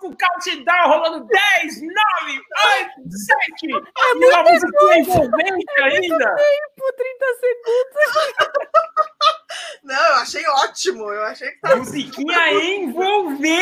com o countdown rolando 10, 9, 8, 7. É e uma música envolvente ainda. Tempo, 30 segundos. Não, eu achei ótimo. Eu achei que tá. Musiquinha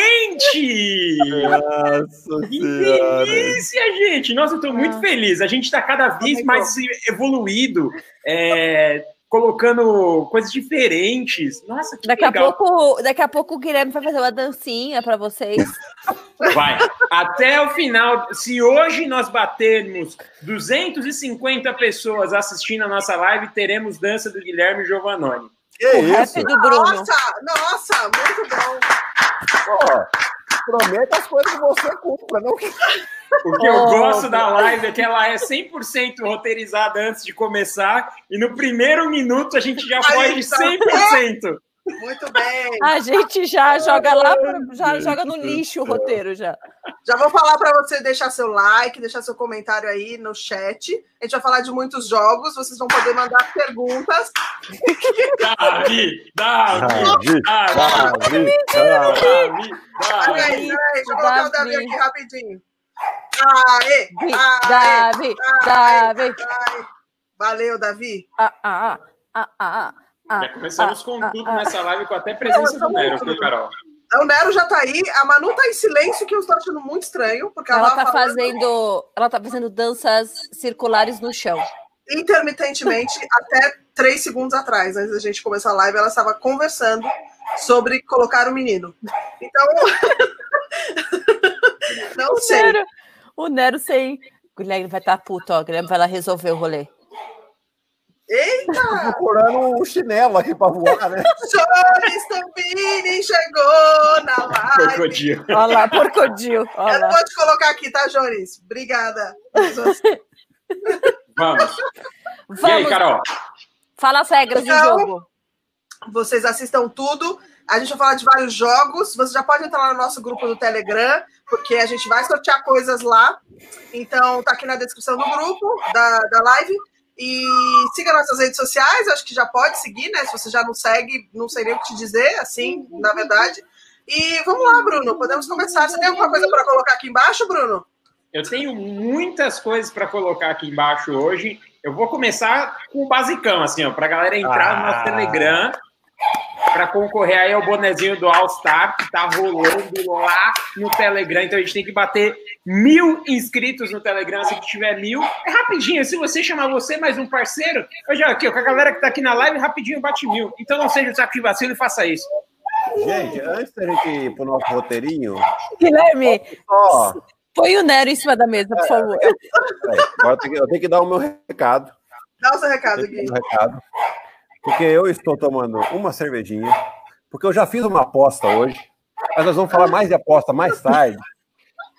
envolvente! Nossa Que senhora. delícia, gente! Nossa, eu tô muito Ah. feliz. A gente tá cada vez Também mais evoluído, é, colocando coisas diferentes. Nossa, que Daqui a, legal. pouco, daqui a pouco o Guilherme vai fazer uma dancinha para vocês. Vai. Até o final. Se hoje nós batermos 250 pessoas assistindo a nossa live, teremos dança do Guilherme Giovanoni. Que o isso? do Bruno. Nossa, nossa, muito bom. Pô, prometa as coisas que você cumpra, não que O que eu Oh, gosto da live é que ela é 100% roteirizada antes de começar, e no primeiro minuto a gente já Aí foge tá. 100%. Muito bem. A gente já joga lá, já joga no lixo o roteiro já. Já vou falar para você deixar seu like, deixar seu comentário aí no chat. A gente vai falar de muitos jogos, vocês vão poder mandar perguntas. Davi, Davi, Davi, Davi, Davi, Davi. Deixa eu colocar o Davi Davi. aqui rapidinho. Aê, aê, Davi, Davi. aê. Valeu, Davi. Ah, ah, ah, ah, ah, Já começamos com ah, tudo ah. nessa live com até presença do Nero, viu, Carol? O Nero já tá aí, a Manu tá em silêncio, que eu estou achando muito estranho, porque ela, Ela tá falando fazendo, ela tá fazendo danças circulares no chão. intermitentemente até três segundos atrás, antes da gente começar a live, ela estava conversando sobre colocar o menino. Então, não O sei. Nero, o Nero sem. O Guilherme vai estar puto, ó. O Guilherme vai lá resolver o rolê. Eita! procurando um chinelo aqui pra voar, né? Jones Tombini chegou na live. Crocodilo. Olha lá, porcodil. Eu Olha não lá. vou te colocar aqui, tá, Jones? Obrigada. Vamos. E aí, Vamos, Carol? fala as regras do Então, jogo. Vocês assistam tudo. A gente vai falar de vários jogos. Você já pode entrar lá no nosso grupo do Telegram, porque a gente vai sortear coisas lá. Então, tá aqui na descrição do grupo, da, da live. E siga nossas redes sociais, acho que já pode seguir, né? Se você já não segue, não sei nem o que te dizer, assim, na verdade. E vamos lá, Bruno, podemos começar. Você tem alguma coisa para colocar aqui embaixo, Bruno? Eu tenho muitas coisas para colocar aqui embaixo hoje. Eu vou começar com o basicão, assim, ó, para galera entrar no nosso Ah. Telegram para concorrer aí ao bonezinho do All Star que tá rolando lá no Telegram. Então a gente tem que bater mil inscritos no Telegram. Se tiver mil, é rapidinho. Se você chamar você mais um parceiro, eu já aqui, com a galera que tá aqui na live, rapidinho bate mil. Então não seja o saco de vacilo e faça isso. Gente, antes da gente ir pro nosso roteirinho, Guilherme, ó, põe o Nero em cima da mesa, por favor. peraí, agora eu tenho, que, eu tenho que dar o meu recado. Dá o seu recado, Gui. recado. Porque eu estou tomando uma cervejinha, porque eu já fiz uma aposta hoje, mas nós vamos falar mais de aposta mais tarde.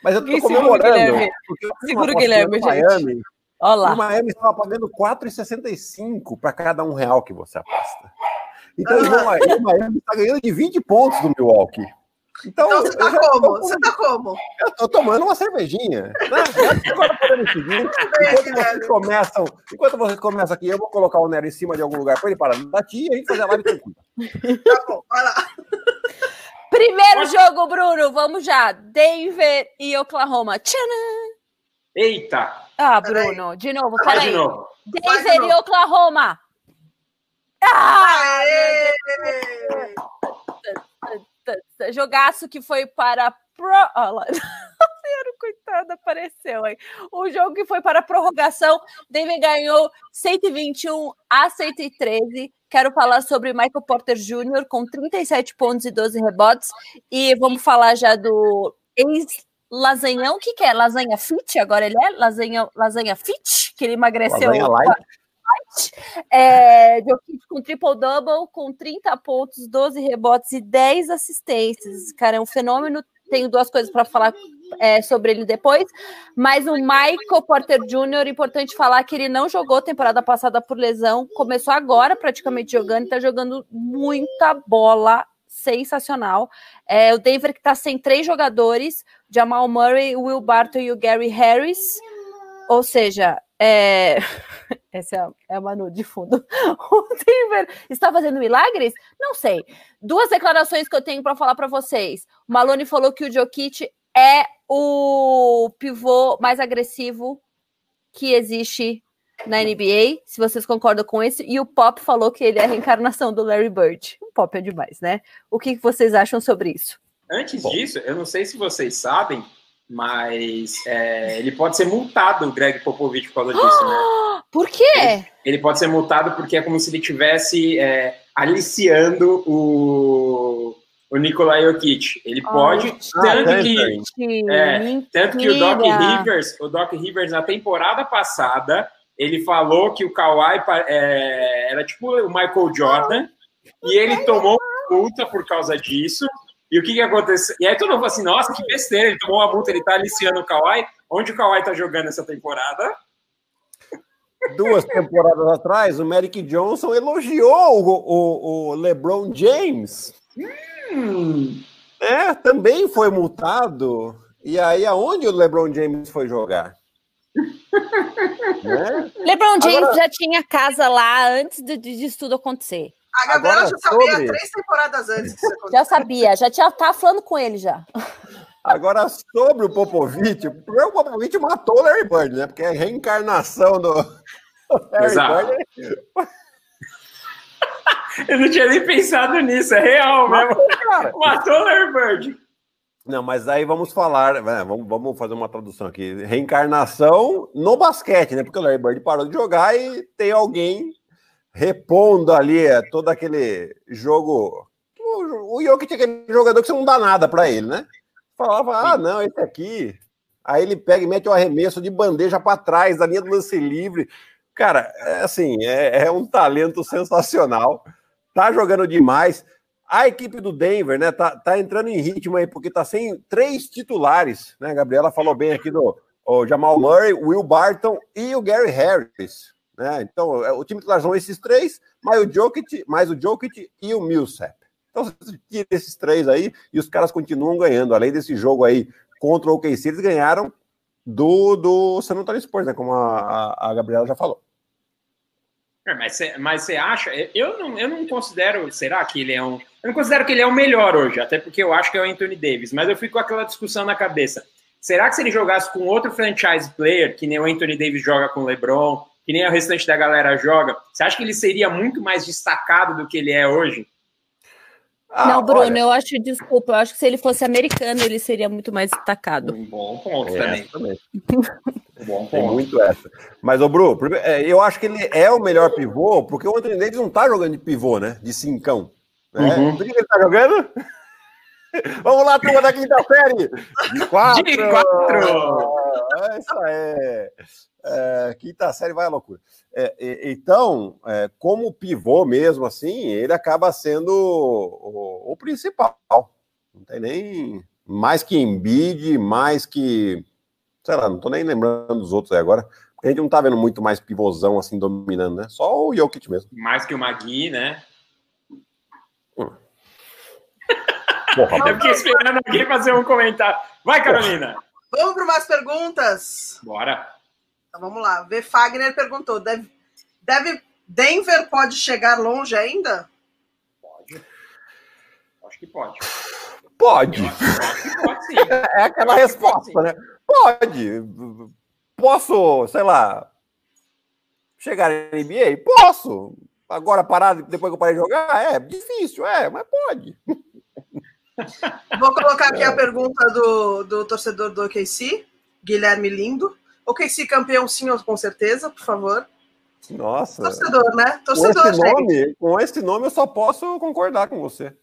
Mas eu estou o comemorando. Guilherme? porque eu Segura o Guilherme, no gente. Miami, Olha E o. Miami estava pagando 4,65 para cada um real que você aposta. Então, o o Miami está ganhando de 20 pontos do Milwaukee. Então, Então você tá como? tô- Você tá como? eu tô tomando uma cervejinha. Né? Agora podemos seguir. Enquanto vocês começam, enquanto vocês começam aqui, eu vou colocar o Nero em cima de algum lugar para ele parar de latir e a gente fazer a live tranquila. Tá bom, vai lá. Primeiro jogo, Bruno, vamos já. Denver e Oklahoma. Tcharam! Eita! Ah, Peraí. Bruno, de novo, Vai de peraí. novo. Vai de Denver e novo. Oklahoma. Ah! Aê! Jogaço que foi para pro. Olha coitado, apareceu aí. O jogo que foi para a prorrogação, Denver ganhou 121 a 113. Quero falar sobre Michael Porter Jr. com 37 pontos e 12 rebotes. E vamos falar já do ex-lasanhão. O que, que é? Lasanha fit? Agora ele é? Lasanha, lasanha fit? Que ele emagreceu. Lasanha light. É, Jokic com triple-double, com 30 pontos, 12 rebotes e 10 assistências. Cara é um fenômeno. Tenho duas coisas para falar é, sobre ele depois. Mas o Michael Porter Jr., importante falar que ele não jogou temporada passada por lesão, começou agora praticamente jogando, está jogando muita bola. Sensacional. É, o Denver que está sem três jogadores: Jamal Murray, Will Barton e o Gary Harris. Ou seja, é... essa é a, Manu de fundo. O Denver está fazendo milagres? Não sei. Duas declarações que eu tenho para falar para vocês. O Malone falou que o Jokic é o pivô mais agressivo que existe na NBA, se vocês concordam com isso, e o Pop falou que ele é a reencarnação do Larry Bird. O Pop é demais, né? O que vocês acham sobre isso? Antes Bom. disso, eu não sei se vocês sabem, mas é, ele pode ser multado, o Greg Popovich, por causa disso, né? Por quê? Ele, ele, pode ser multado porque é como se ele estivesse é, aliciando o, o Nikolai Jokic. Ele pode, oh, tanto, ah, que, é, tanto que o Doc Rivers, o Doc Rivers na temporada passada, ele falou que o Kawhi é, era tipo o Michael Jordan, e ele tomou multa por causa disso. E o que, que aconteceu? E aí todo mundo falou assim: nossa, que besteira, ele tomou uma multa, ele tá aliciando o Kawhi. Onde o Kawhi tá jogando essa temporada? Duas temporadas atrás, o Merrick Johnson elogiou o, o, o LeBron James. Hum. É, também foi multado. E aí, aonde o LeBron James foi jogar? né? LeBron James Agora... já tinha casa lá antes de, disso tudo acontecer. A Gabriela Agora, já sabia sobre... três temporadas antes. já sabia, já tinha tava falando com ele já. Agora, sobre o Popovich, o Popovich matou o Larry Bird, né? Porque é a reencarnação do Larry Exato. Bird. Eu não tinha nem pensado nisso, é real mesmo. Matou o Larry Bird. Não, mas aí vamos falar, né, vamos, vamos fazer uma tradução aqui. Reencarnação no basquete, né? Porque o Larry Bird parou de jogar e tem alguém repondo ali é, todo aquele jogo. O, o Jokic é aquele jogador que você não dá nada para ele, né? Falava, ah, não, esse aqui. Aí ele pega e mete o arremesso de bandeja para trás, da linha do lance livre. Cara, é assim, é, é um talento sensacional. Tá jogando demais. A equipe do Denver, né, tá, tá entrando em ritmo aí, porque tá sem três titulares, né? A Gabriela falou bem aqui do o Jamal Murray, Will Barton e o Gary Harris, né? Então, é, o time titular são esses três, mais o Jokic, mais o Jokic e o Millsap. Então, você tira esses três aí e os caras continuam ganhando. Além desse jogo aí contra o OKC, eles ganharam do, do San Antonio Spurs, né? Como a, a, Gabriela já falou. É, mas você mas acha? Eu não, eu não considero. Será que ele é um. Eu não considero que ele é o melhor hoje, até porque eu acho que é o Anthony Davis, mas eu fico com aquela discussão na cabeça. Será que se ele jogasse com outro franchise player, que nem o Anthony Davis joga com o LeBron, que nem o restante da galera joga, você acha que ele seria muito mais destacado do que ele é hoje? Ah, não, Bruno, olha... eu acho, desculpa, eu acho que se ele fosse americano, ele seria muito mais destacado. Um bom ponto é, também. bom Tem muito essa. Mas, ô, Bruno, é, eu acho que ele é o melhor pivô, porque o Anthony Davis não tá jogando de pivô, né? De cincão. Né? Uhum. que ele tá jogando? Vamos lá, turma da quinta série! De quatro! De quatro! É isso aí! É, quinta série vai à loucura. É, então, é, como pivô mesmo, assim, ele acaba sendo o, o, principal. Não tem nem mais que Embiid, mais que. Sei lá, não tô nem lembrando dos outros aí agora. A gente não tá vendo muito mais pivôzão assim dominando, né? Só o Jokic mesmo. Mais que o Magui, né? Hum. Porra, Eu fiquei esperando alguém fazer um comentário. Vai, Carolina! Vamos para umas perguntas? Bora! Então vamos lá. V. Fagner perguntou: deve, deve, Denver pode chegar longe ainda? Pode. Acho que pode. Pode. pode sim. É aquela resposta, pode, né? Pode. Posso, sei lá, chegar na NBA? Posso. Agora parar depois que eu parei de jogar? É difícil, é, mas pode. Vou colocar aqui a pergunta do, do torcedor do OKC, Guilherme Lindo. O KC campeão, sim, com certeza, por favor. Nossa. Torcedor, né? Torcedor, com esse, nome, com esse nome, eu só posso concordar com você.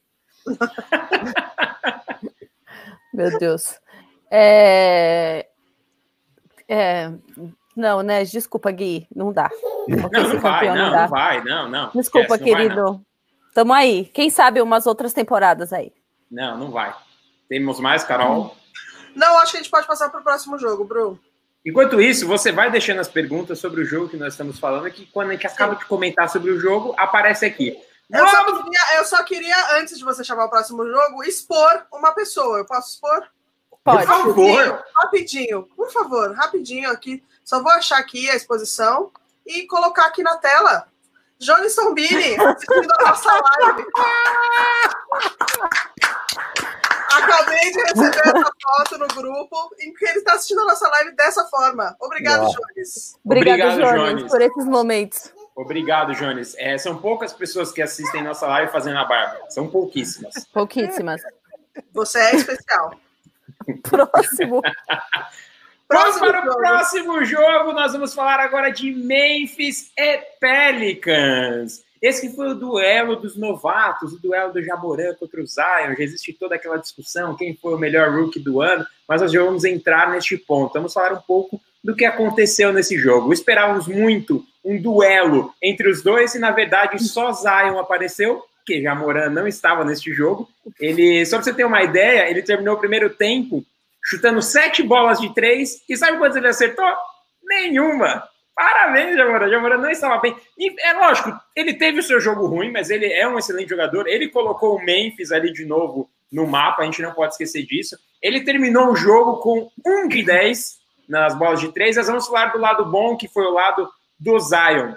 Meu Deus. É... É... Não, né? Desculpa, Gui, não dá. Não, não vai, não, não, não, vai, não, não. Desculpa, Esquece, querido. Vai, Tamo aí. Quem sabe umas outras temporadas aí. Não, não vai. Temos mais, Carol? Não, acho que a gente pode passar para o próximo jogo, Bruno. Enquanto isso, você vai deixando as perguntas sobre o jogo que nós estamos falando, que quando a gente acaba de comentar sobre o jogo, aparece aqui. Eu só, queria, eu só, queria, antes de você chamar o próximo jogo, expor uma pessoa. Eu posso expor? Pode. Por favor. Rapidinho, por favor, rapidinho aqui. Só vou achar aqui a exposição e colocar aqui na tela. Johnny Sombini, assistindo a nossa live. Acabei de receber essa foto no grupo em que ele está assistindo a nossa live dessa forma. Obrigado. Jones. Obrigado, Obrigado, Jones, Jones. por esses momentos. Obrigado, Jones. É, são poucas pessoas que assistem nossa live fazendo a barba. São pouquíssimas. Pouquíssimas. Você é especial. Próximo. Vamos Próximo para o jogo. próximo jogo. Nós vamos falar agora de Memphis e Pelicans. Esse que foi o duelo dos novatos, o duelo do Jamoran contra o Zion. Já existe toda aquela discussão, quem foi o melhor rookie do ano, mas nós já vamos entrar neste ponto. Vamos falar um pouco do que aconteceu nesse jogo. Esperávamos muito um duelo entre os dois e, na verdade, só Zion apareceu, porque Jamoran não estava neste jogo. Ele, só para você ter uma ideia, ele terminou o primeiro tempo chutando sete bolas de três. E sabe quantas ele acertou? Nenhuma. Parabéns, Jamoran. Jamoran não estava bem. E é lógico, ele teve o seu jogo ruim, mas ele é um excelente jogador. Ele colocou o Memphis ali de novo no mapa, a gente não pode esquecer disso. Ele terminou o jogo com um de 10 nas bolas de três. Nós vamos falar do lado bom, que foi o lado do Zion.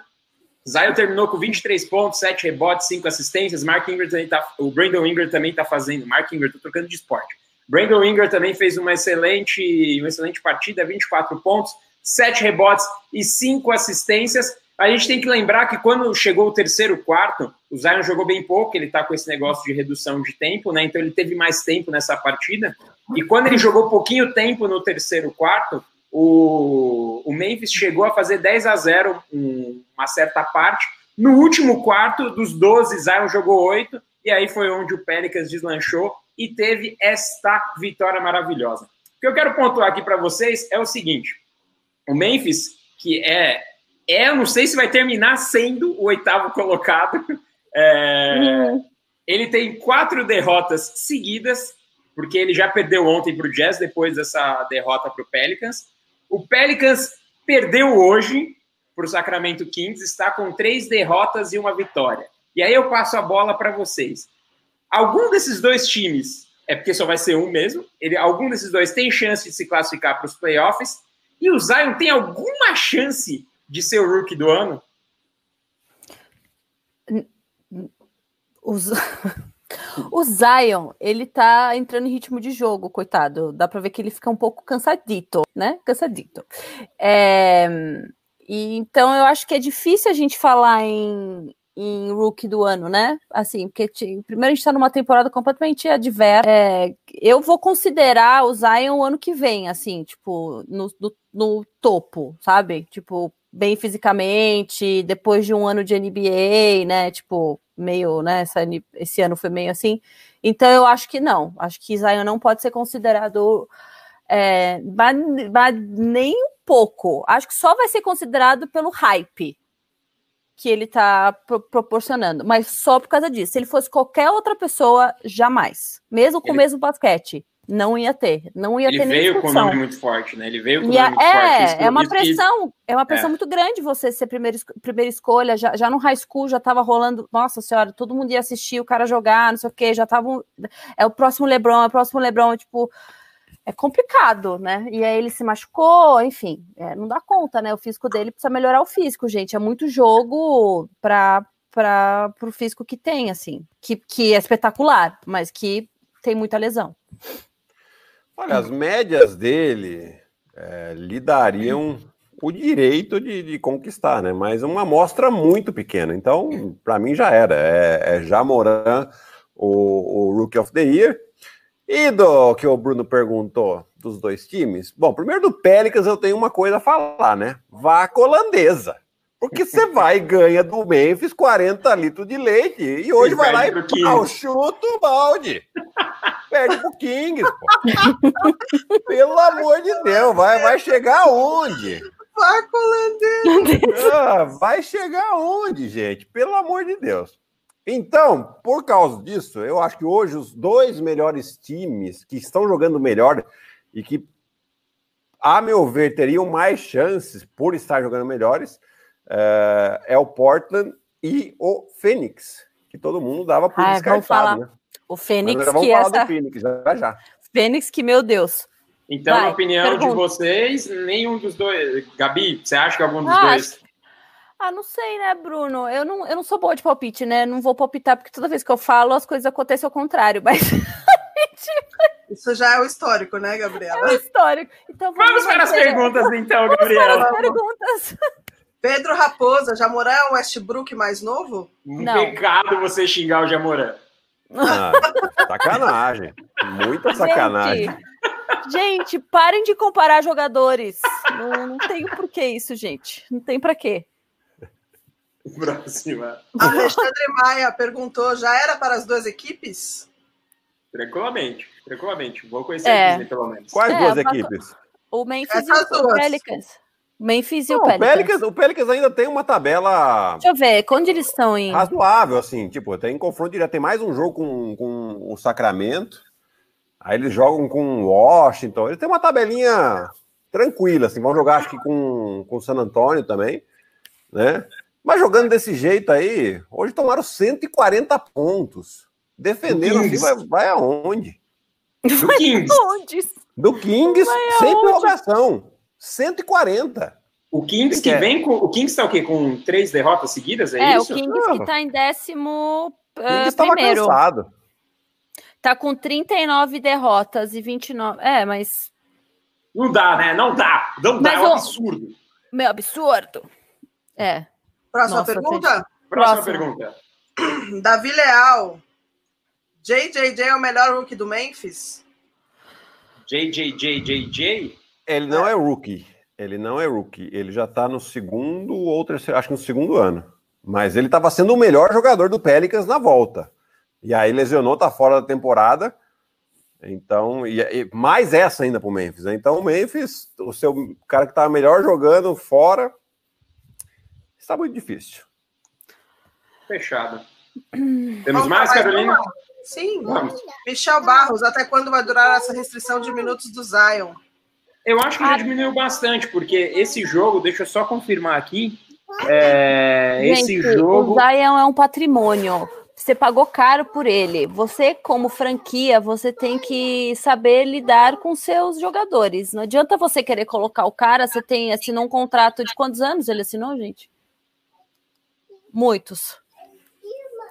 Zion terminou com 23 pontos, 7 rebotes, 5 assistências. Mark Ingram também tá, o Brandon Ingram também está fazendo. Mark Ingram, tô trocando de esporte. Brandon Ingram também fez uma excelente, uma excelente partida, 24 pontos, 7 rebotes e 5 assistências. A gente tem que lembrar que quando chegou o terceiro quarto, o Zion jogou bem pouco, ele tá com esse negócio de redução de tempo, né? Então ele teve mais tempo nessa partida. E quando ele jogou pouquinho tempo no terceiro quarto, o, o Memphis chegou a fazer 10 a 0 um, uma certa parte. No último quarto, dos 12, Zion jogou 8, e aí foi onde o Pelicans deslanchou e teve esta vitória maravilhosa. O que eu quero pontuar aqui para vocês é o seguinte: o Memphis, que é, é, eu não sei se vai terminar sendo o oitavo colocado, é, ele tem quatro derrotas seguidas, porque ele já perdeu ontem para o Jazz depois dessa derrota para o Pelicans. O Pelicans perdeu hoje para o Sacramento Kings, está com três derrotas e uma vitória. E aí eu passo a bola para vocês. Algum desses dois times, é porque só vai ser um mesmo, ele, algum desses dois tem chance de se classificar para os playoffs, e o Zion tem alguma chance de ser o rookie do ano? Os... O Zion, ele tá entrando em ritmo de jogo, coitado. Dá pra ver que ele fica um pouco cansadito, né? Cansadito. É... E, então eu acho que é difícil a gente falar em, em rookie do ano, né? Assim, porque primeiro a gente tá numa temporada completamente adversa. É, eu vou considerar o Zion o ano que vem, assim, tipo, no, no, no topo, sabe? Tipo, bem fisicamente, depois de um ano de NBA, né? Tipo, meio, né? Essa, esse ano foi meio assim. Então eu acho que não. Acho que Zion não pode ser considerado é, mas, mas nem um pouco. Acho que só vai ser considerado pelo hype que ele tá pro- proporcionando, mas só por causa disso. Se ele fosse qualquer outra pessoa, jamais. Mesmo com Ele- o mesmo basquete, não ia ter. Não ia Ele ter nem veio com o nome muito forte, né? Ele veio com o nome é, muito forte. Que- é, é uma que- pressão, é uma pressão É. muito grande você ser primeira, primeira escolha. Já, já no high school já tava rolando, nossa senhora, todo mundo ia assistir o cara jogar, não sei o quê, já tava. é o próximo Lebron, é o próximo Lebron, tipo. É complicado, né? E aí ele se machucou, enfim, é, não dá conta, né? O físico dele precisa melhorar o físico, gente. É muito jogo para para o físico que tem, assim, que, que é espetacular, mas que tem muita lesão. Olha, as médias dele é, lhe dariam o direito de, de conquistar, né? Mas uma amostra muito pequena. Então, para mim já era. É, é Jamoran, o, o Rookie of the Year. E do que o Bruno perguntou dos dois times. Bom, primeiro do Pelicans eu tenho uma coisa a falar, né? Vaca holandesa. Porque você vai e ganha do Memphis 40 litros de leite e hoje E vai lá e pau, chuta o balde. Perde pro Kings, pô. Pelo amor de Deus, vai, vai chegar aonde? Vaca holandesa. Ah, vai chegar aonde, gente? Pelo amor de Deus. Então, por causa disso, eu acho que hoje os dois melhores times que estão jogando melhor e que, a meu ver, teriam mais chances por estar jogando melhores é, é o Portland e o Phoenix, que todo mundo dava por Ai, descartado, vamos falar. né? O Mas Fênix, nós vamos que falar essa. do Phoenix já já. Fênix, que, meu Deus. Então, Vai, na opinião de pergunta. vocês, nenhum dos dois. Gabi, você acha que algum dos Ah, dois. Ah, não sei, né, Bruno? Eu não, eu não sou boa de palpite, né? Não vou palpitar, porque toda vez que eu falo, as coisas acontecem ao contrário, mas. Isso já é o histórico, né, É o Gabriela? histórico. Então Vamos para as perguntas, então, Vamos para Gabriela. as perguntas. Pedro Raposa, Jamoran é o Westbrook mais novo? Um Não. pecado você xingar o Jamoran. Ah, sacanagem. Muita sacanagem. Gente, gente, parem de comparar jogadores. Não, não tem por que isso, gente. Não tem pra quê. Próxima. Alexandre Maia perguntou: já era para as duas equipes? Tranquilamente, tranquilamente. Vou conhecer É. a Disney, pelo menos. Quais É, duas equipes? O Memphis Essas e o duas. Pelicans. O Memphis e Não, o o, Pelicans. Pelicans, o Pelicans ainda tem uma tabela Deixa eu ver, onde eles estão em. razoável, assim. Tipo, tem confronto direto. Tem mais um jogo com, com o Sacramento. Aí eles jogam com o Washington. Eles têm uma tabelinha tranquila, assim. Vão jogar, acho que com com o San Antônio também, né? Mas jogando desse jeito aí, hoje tomaram 140 pontos. Defendendo assim, vai, vai aonde? Do Kings. Onde? Do Kings, sem aonde? prorrogação. 140. O Kings que É. vem com. O Kings tá o quê? Com três derrotas seguidas? É, É, isso? o Kings que tá em décimo O eh, Kings estava primeiro. cansado. Tá com 39 derrotas e 29. É, mas. Não dá, né? Não dá. Não dá, Mas é um o- absurdo. Meu absurdo. É. Próxima Nossa, pergunta? Próxima Próxima. pergunta. Davi Leal. JJJ é o melhor rookie do Memphis? JJJJJ. Ele não é rookie. Ele não é rookie. Ele já tá no segundo ou terceiro, acho que no segundo ano. Mas ele estava sendo o melhor jogador do Pelicans na volta. E aí lesionou, tá fora da temporada. Então, e, e mais essa ainda pro Memphis. Né? Então, o Memphis, o seu cara que tava melhor jogando fora, está muito difícil. Fechado. Vamos Temos mais, Carolina? Sim. Vamos. Michel Barros, até quando vai durar essa restrição de minutos do Zion? Eu acho que Ah. já diminuiu bastante, porque esse jogo, deixa eu só confirmar aqui. é, esse Gente, jogo. o Zion é um patrimônio. Você pagou caro por ele. Você, como franquia, você tem que saber lidar com seus jogadores. Não adianta você querer colocar o cara. Você tem assinou um contrato de quantos anos ele assinou, gente? Muitos.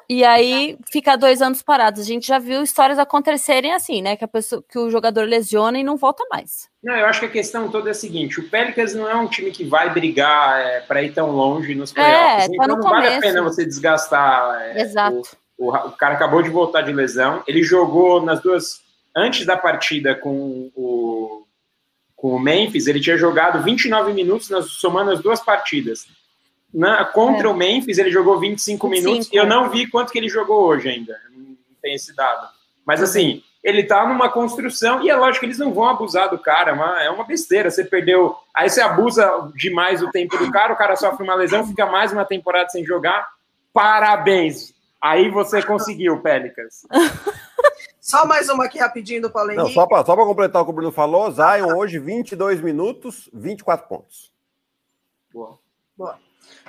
E aí fica dois anos parados. A gente já viu histórias acontecerem assim, né? Que a pessoa, que o jogador lesiona e não volta mais. Não, eu acho que a questão toda é a seguinte: o Pelicans não é um time que vai brigar é, para ir tão longe nos playoffs. tá então no não vale a começo. pena você desgastar. é, Exato. O, o, o cara acabou de voltar de lesão. Ele jogou nas duas. Antes da partida com o, com o Memphis, ele tinha jogado 29 minutos, nas, somando as duas partidas. Na, contra É. o Memphis, ele jogou 25, 25, minutos. Eu não vi quanto que ele jogou hoje ainda. Não tem esse dado. Mas assim, ele tá numa construção, e é lógico que eles não vão abusar do cara, é uma, é uma besteira. Você perdeu. Aí você abusa demais o tempo do cara, o cara sofre uma lesão, fica mais uma temporada sem jogar. Parabéns! Aí você conseguiu, Pelicans. Só mais uma aqui rapidinho do Paulo Não, Henrique. só para só pra completar o que o Bruno falou, Zion hoje 22 minutos, 24 pontos. Boa. Boa.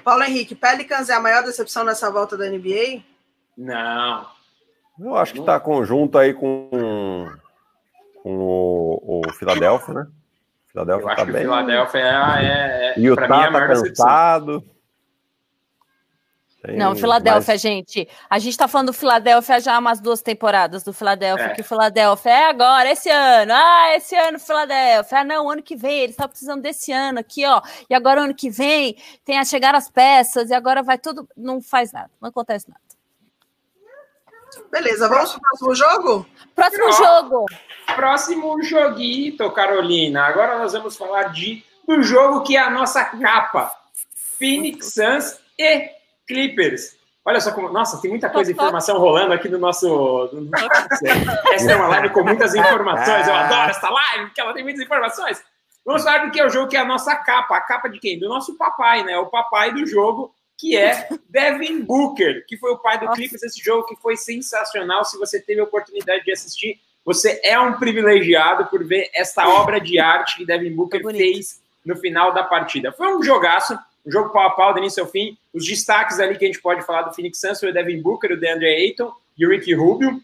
Paulo Henrique, Pelicans é a maior decepção nessa volta da NBA? Não. Eu acho que tá conjunto aí com, com o, o Philadelphia, né? Eu Philadelphia acho tá que o bem. Philadelphia é, é, é E o pra mim, é a tá maior decepção. Tem Não, Filadélfia, mais- gente. A gente tá falando do Filadélfia já há umas duas temporadas do Filadélfia, É. que o Filadélfia é agora, esse ano. Ah, esse ano Filadélfia. Ah, não, ano que vem, eles estão precisando desse ano aqui, ó. E agora ano que vem tem a chegar as peças e agora vai tudo. Não faz nada, não acontece nada. Beleza, vamos pro próximo jogo? Próximo Ó. jogo. Próximo joguito, Carolina. Agora nós vamos falar de, do jogo que é a nossa capa. Phoenix Suns e Clippers. Olha só como. Nossa, tem muita coisa, informação rolando aqui no nosso. no nosso- Essa é uma live com muitas informações. Eu adoro essa live, porque ela tem muitas informações. Vamos falar do que é o jogo que é a nossa capa. A capa de quem? Do nosso papai, né? O papai do jogo, que é Devin Booker, que foi o pai do Nossa. Clippers. Esse jogo que foi sensacional. Se você teve a oportunidade de assistir, você é um privilegiado por ver esta obra de arte que Devin Booker Bonito. fez no final da partida. Foi um jogaço, um jogo pau a pau do início ao fim. Os destaques ali que a gente pode falar do Phoenix Suns o Devin Booker, o DeAndre Ayton e o Ricky Rubio,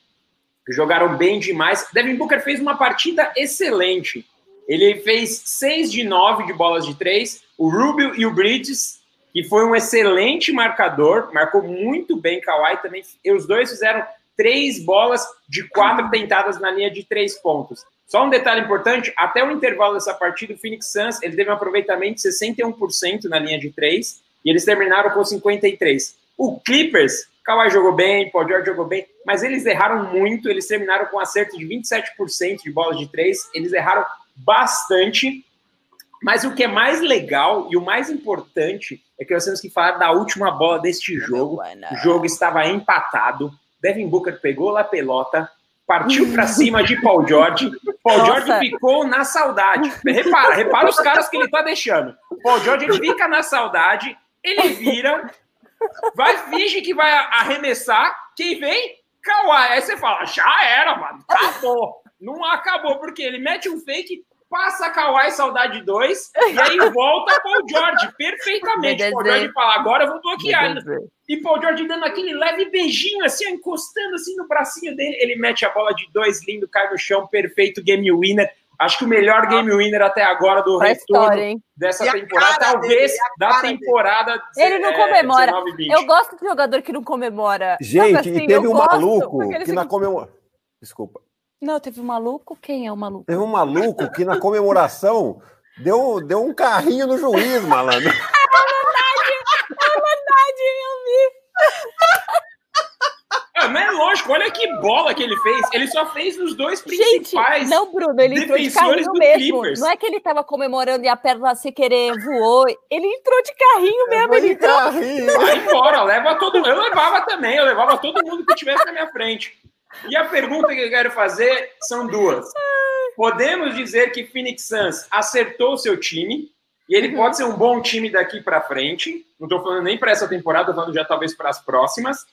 que jogaram bem demais. Devin Booker fez uma partida excelente. Ele fez 6 de 9 de bolas de 3. O Rubio e o Bridges, que foi um excelente marcador, marcou muito bem Kawhi também. E os dois fizeram três bolas de quatro tentadas na linha de três pontos. Só um detalhe importante: até o intervalo dessa partida, o Phoenix Suns ele teve um aproveitamento de 61% na linha de três e eles terminaram com 53%. O Clippers, Kawhi jogou bem, Paul George jogou bem, mas eles erraram muito. Eles terminaram com um acerto de 27% de bolas de três. Eles erraram bastante. Mas o que é mais legal e o mais importante é que nós temos que falar da última bola deste jogo. O jogo estava empatado. Devin Booker pegou a pelota, partiu para cima de Paul George. Paul Nossa. George ficou na saudade. Repara, repara os caras que ele tá deixando. Paul George ele fica na saudade, ele vira, vai finge que vai arremessar. Quem vem? Kawhi. Aí você fala, já era, mano, acabou. Não acabou, porque ele mete um fake, passa Kawhi Saudade 2 e aí volta Paul George perfeitamente. Paul George fala, agora eu vou bloquear. E Paul George dando aquele leve beijinho, assim, encostando assim no bracinho dele. Ele mete a bola de dois, lindo, cai no chão, perfeito, game winner. Acho que o melhor game winner até agora do retorno história, dessa temporada, talvez dele, da temporada. Ele não é, comemora. 19, eu gosto de jogador que não comemora. Gente, assim, e teve um maluco que na comemoração. Desculpa. Não, teve um maluco? Quem é o maluco? Teve um maluco que na comemoração deu, deu um carrinho no juiz, malandro. é verdade! É verdade, eu vi! Ah, mas é lógico, olha que bola que ele fez. Ele só fez os dois principais. Gente, não, Bruno, ele entrou de carrinho mesmo. Clippers. Não é que ele tava comemorando e a perna sem querer voou. Ele entrou de carrinho mesmo. Ele entrou... carrinho. Vai embora, leva todo mundo. Eu levava também, eu levava todo mundo que tivesse na minha frente. E a pergunta que eu quero fazer são duas. Podemos dizer que Phoenix Suns acertou seu time e ele uhum. pode ser um bom time daqui para frente. Não estou falando nem para essa temporada, estou falando já talvez para as próximas.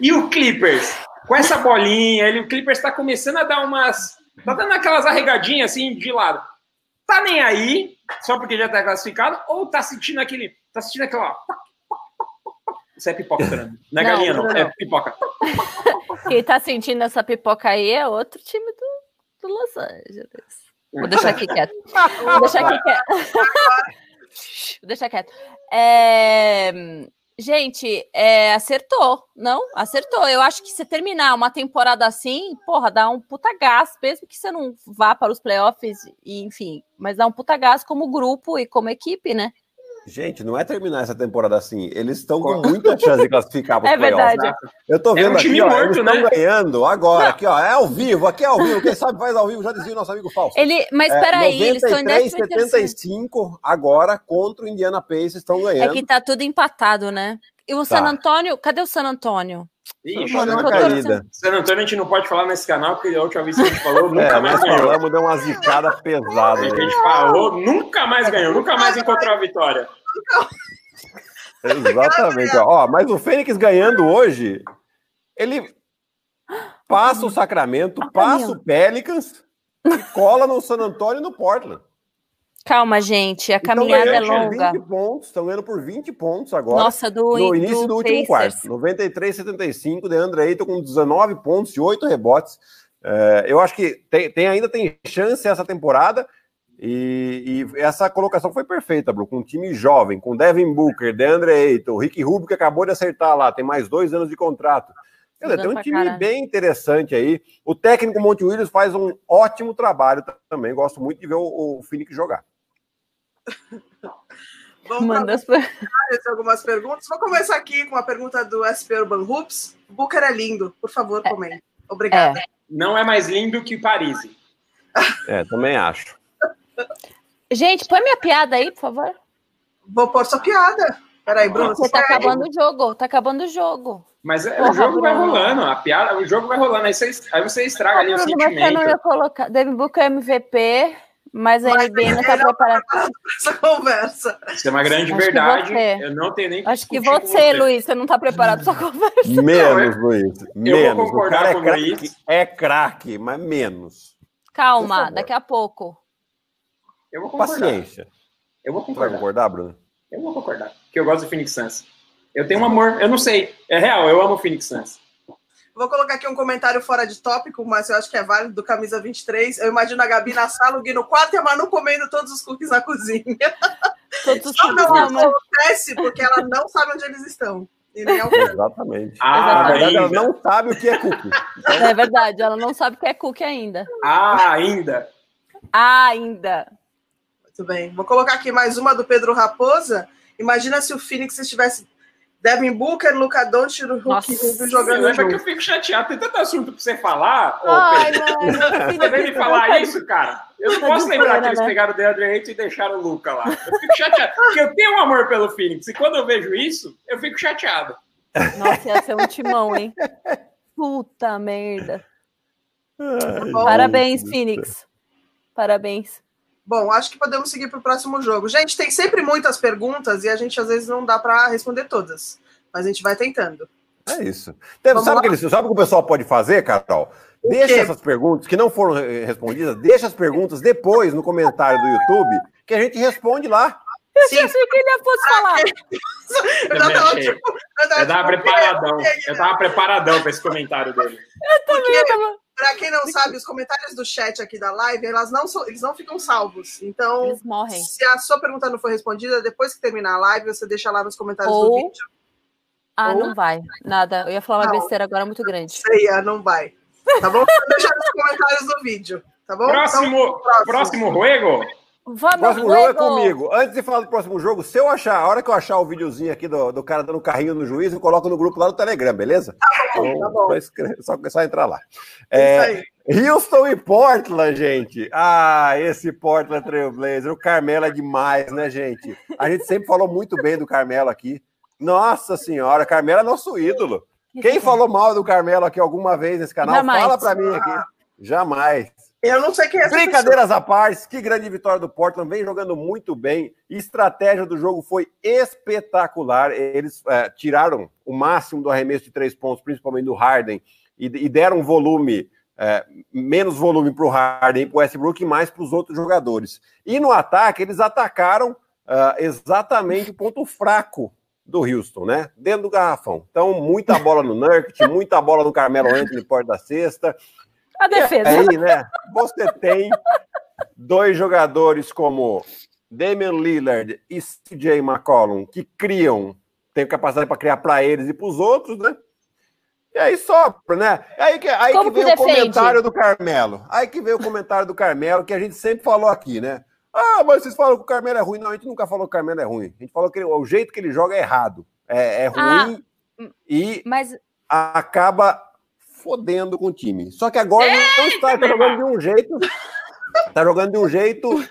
E o Clippers, com essa bolinha, ele, o Clippers está começando a dar umas. Tá dando aquelas arregadinhas assim de lado. Tá nem aí, só porque já tá classificado, ou tá sentindo aquele. Tá sentindo aquela. Isso é pipoca, Não é galinha, não, não, é pipoca. Quem tá sentindo essa pipoca aí é outro time do, do Los Angeles. Vou deixar aqui quieto. Vou deixar aqui quieto. Vou deixar quieto. É... Gente, é, acertou, não? Acertou. Eu acho que se terminar uma temporada assim, porra, dá um puta gás, mesmo que você não vá para os playoffs, e, enfim, mas dá um puta gás como grupo e como equipe, né? Gente, não é terminar essa temporada assim. Eles estão com muita chance de classificar para É verdade. Né? Eu tô vendo é um aqui, ó, morto, eles estão né? ganhando agora. Não. Aqui, ó, é ao vivo, aqui é ao vivo. Quem sabe faz ao vivo, já dizia o nosso amigo Falso. Ele, mas é, peraí, eles estão em 75 agora contra o Indiana Pacers, estão ganhando. É que tá tudo empatado, né? E o tá. San Antônio, cadê o San Antônio? Ixi, uma caída. San Antônio a gente não pode falar nesse canal, porque a última vez que a gente falou, nunca é, mais ganhou. Falamos, deu uma zicada pesada. A gente falou, nunca mais ganhou, nunca mais encontrou a vitória. Exatamente. Ó, mas o Fênix ganhando hoje, ele passa o Sacramento, passa o Pelicans e cola no San Antônio e no Portland. Calma, gente, a caminhada é longa. 20 pontos, estão ganhando por 20 pontos agora. Nossa, do No início do, do último Pacers. quarto. 93 75, Deandre Ayton com 19 pontos e 8 rebotes. É, eu acho que tem, tem, ainda tem chance essa temporada. E, e, essa colocação foi perfeita, Bru, com um time jovem, com Devin Booker, DeAndre Ayton, Rick Rubio, que acabou de acertar lá, tem mais dois anos de contrato. Quer tem um time caralho. bem interessante aí. O técnico Monte Williams faz um ótimo trabalho também. Gosto muito de ver o, o Phoenix jogar. Vamos Manda as... algumas perguntas. Vou começar aqui com uma pergunta do SP Urban Hoops. Booker é lindo, por favor, é. comente. Obrigada. É. Não é mais lindo que Paris. É, também acho. Gente, põe minha piada aí, por favor. Vou pôr sua piada. Peraí, Bruno. Você tá acabando o jogo, tá acabando o jogo. Mas é, Porra, o jogo Bruno. vai rolando, a piada, o jogo vai rolando, aí você, aí você estraga ali o Bruno, sentimento. Mas você não ia colocar Devin Booker MVP, mas a NBA não tá preparada para essa conversa. Isso é uma grande Acho verdade. Eu não tenho nem que Acho que você, você, Luiz, você não tá preparado para essa conversa. Menos, Luiz. Menos. Eu vou concordar com o Luiz. É craque, mas menos. Calma, daqui a pouco. Eu vou concordar. Paciência. Eu vou concordar. Vai concordar, Bruno? Eu vou concordar. Porque eu gosto do Phoenix Suns. Eu tenho um amor, eu não sei. É real, eu amo o Phoenix Suns. Vou colocar aqui um comentário fora de tópico, mas eu acho que é válido, do Camisa 23. Eu imagino a Gabi na sala, o Gui no quarto e a Manu comendo todos os cookies na cozinha. Todos os Só não acontece porque ela não sabe onde eles estão. E nem ao Exatamente. Ah, Na verdade, ela ainda. não sabe o que é cookie. É verdade, ela não sabe o que é cookie ainda. Ah, ainda. Ainda. Muito bem. Vou colocar aqui mais uma do Pedro Raposa. Imagina se o Phoenix estivesse Devin Booker, Luca Doncic, Hulk. Rubio jogando Lembra que eu fico chateado. Tem tanto assunto pra você falar. Ai, mano. Você vem me falar isso, cara? Eu não Tá posso lembrar que eles né? pegaram o DeAndre Ayton e deixaram o Luca lá. Eu fico chateado. Porque eu tenho um amor pelo Phoenix. E quando eu vejo isso, eu fico chateado. Nossa, ia ser um timão, hein? Puta merda. Ai, Parabéns, gente. Phoenix. Parabéns. Bom, acho que podemos seguir para o próximo jogo. Gente, tem sempre muitas perguntas e a gente às vezes não dá para responder todas. Mas a gente vai tentando. É isso. Então, sabe, que sabe o que o pessoal pode fazer, Carol? Deixa essas perguntas que não foram eh, respondidas, deixa as perguntas depois no comentário do YouTube, que a gente responde lá. Sim, Eu achei que ele ia fosse falar. eu Também tava tipo. Eu tava, Eu tava tipo, preparadão. quê? Eu tava preparadão pra esse comentário dele. Porque, para quem não sabe, os comentários do chat aqui da live, elas não são, eles não ficam salvos. Então, Eles morrem. se a sua pergunta não for respondida, depois que terminar a live, você deixa lá nos comentários do Ou- vídeo. Ah, Ou- não vai. Nada. Eu ia falar uma Não. besteira agora muito grande. Ceia, não vai. Tá bom? Deixa nos comentários do vídeo. Tá bom? Próximo, Então, próximo. próximo jogo? Vamos, próximo jogo é comigo. Antes de falar do próximo jogo, se eu achar, a hora que eu achar o videozinho aqui do, do cara dando carrinho no juiz, eu coloco no grupo lá do Telegram, beleza? bom, tá bom. Só, só, só entrar lá. É É. Houston e Portland, gente. Ah, esse Portland Trail Blazer. O Carmelo é demais, né, gente? A gente sempre falou muito bem do Carmelo aqui. Nossa senhora, Carmelo é nosso ídolo. Quem falou mal do Carmelo aqui alguma vez nesse canal, Jamais. fala pra mim aqui. Jamais. Eu não sei quem é essa pessoa. Brincadeiras à parte, que grande vitória do Portland, vem jogando muito bem. Estratégia do jogo foi espetacular. Eles é, tiraram o máximo do arremesso de três pontos, principalmente do Harden, e, e deram volume, é, menos volume para o Harden e para o Westbrook e mais para os outros jogadores. E no ataque, eles atacaram ah, exatamente o ponto fraco do Houston, né? Dentro do garrafão. Então, muita bola no Nurkic, muita bola no Carmelo Anthony, porta da cesta. A defesa. Aí, né? Você tem dois jogadores como Damian Lillard e CJ McCollum que criam, tem capacidade para criar para eles e para os outros, né? E aí sopra, né? Aí que, aí Como que vem o comentário do Carmelo. Aí que vem o comentário do Carmelo, que a gente sempre falou aqui, né? Ah, mas vocês falam que o Carmelo é ruim. Não, a gente nunca falou que o Carmelo é ruim. A gente falou que ele- o jeito que ele joga é errado. É, é Ah, ruim e Mas acaba fodendo com o time. Só que agora ele não está tá jogando de um jeito. Tá jogando de um jeito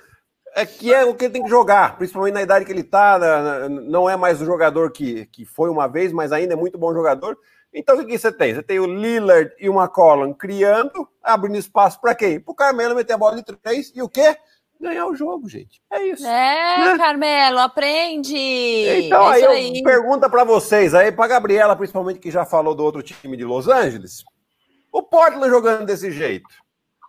é, que é o que ele tem que jogar, principalmente na idade que ele tá. na- não é mais o jogador que, que foi uma vez, mas ainda é muito bom jogador. Então o que, que você tem? Você tem o Lillard e o McCollum criando, abrindo espaço para quem? Pro Carmelo meter a bola de três e o quê? Ganhar o jogo, gente. É isso. É, Carmelo, aprende. Então, é aí isso eu aí. pergunta para vocês, aí para Gabriela, principalmente que já falou do outro time de Los Angeles. O Portland jogando desse jeito,